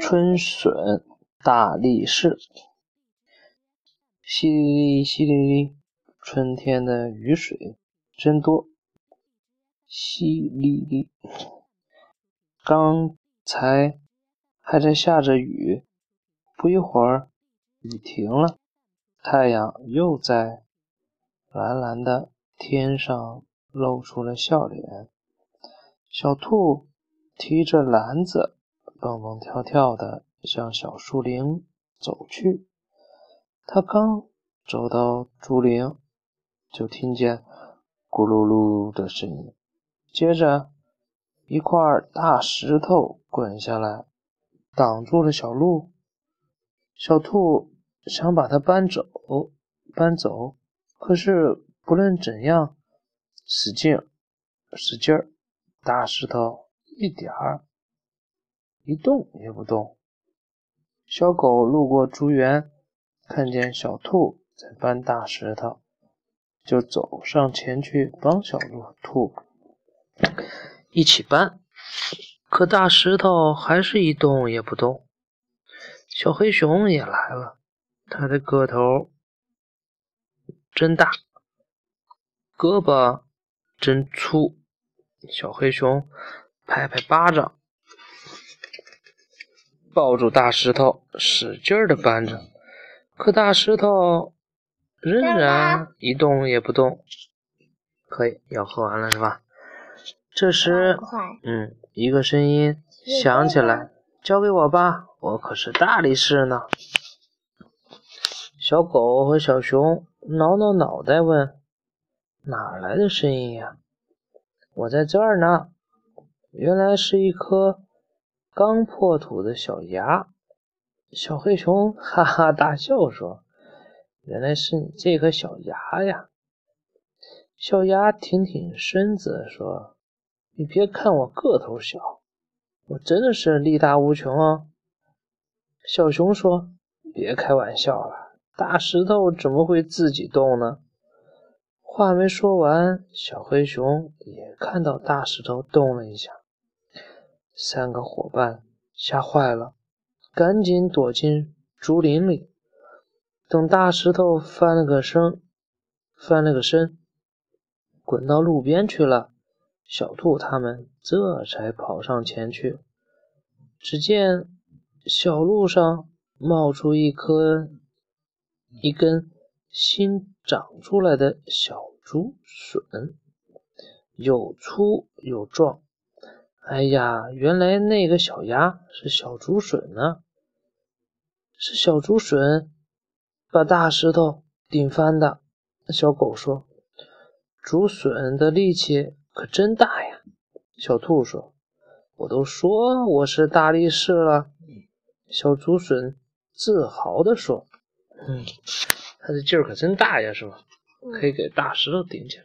春笋大力士，淅沥沥，淅沥沥，春天的雨水真多。淅沥沥，刚才还在下着雨，不一会儿雨停了，太阳又在蓝蓝的天上露出了笑脸。小兔提着篮子，蹦蹦跳跳地向小树林走去。他刚走到竹林，就听见咕噜噜的声音，接着一块大石头滚下来，挡住了小路。小兔想把它搬走，搬走，可是不论怎样使劲使劲。大石头一点儿一动也不动。小狗路过竹园，看见小兔在搬大石头，就走上前去帮小兔一起搬。可大石头还是一动也不动。小黑熊也来了，它的个头真大，胳膊真粗。小黑熊拍拍巴掌，抱住大石头，使劲儿的搬着。可大石头仍然一动也不动。可以，要喝完了是吧？这时，嗯，一个声音响起来：“交给我吧，我可是大力士呢。”小狗和小熊挠挠脑袋问：“哪来的声音呀？”我在这儿呢，原来是一颗刚破土的小芽。小黑熊哈哈大笑说：“原来是你这颗小芽呀！”小芽挺挺身子说：“你别看我个头小，我真的是力大无穷啊！”小熊说：“别开玩笑了，大石头怎么会自己动呢？”话没说完，小黑熊也看到大石头动了一下。三个伙伴吓坏了，赶紧躲进竹林里。等大石头翻了个身，翻了个身，滚到路边去了，小兔他们这才跑上前去。只见小路上冒出一颗一根。新长出来的小竹笋，又粗又壮。哎呀，原来那个小鸭是小竹笋呢！是小竹笋把大石头顶翻的。小狗说：“竹笋的力气可真大呀！”小兔说：“我都说我是大力士了。”小竹笋自豪地说：“嗯。”它的劲儿可真大呀，是吧？可以给大石头顶起来。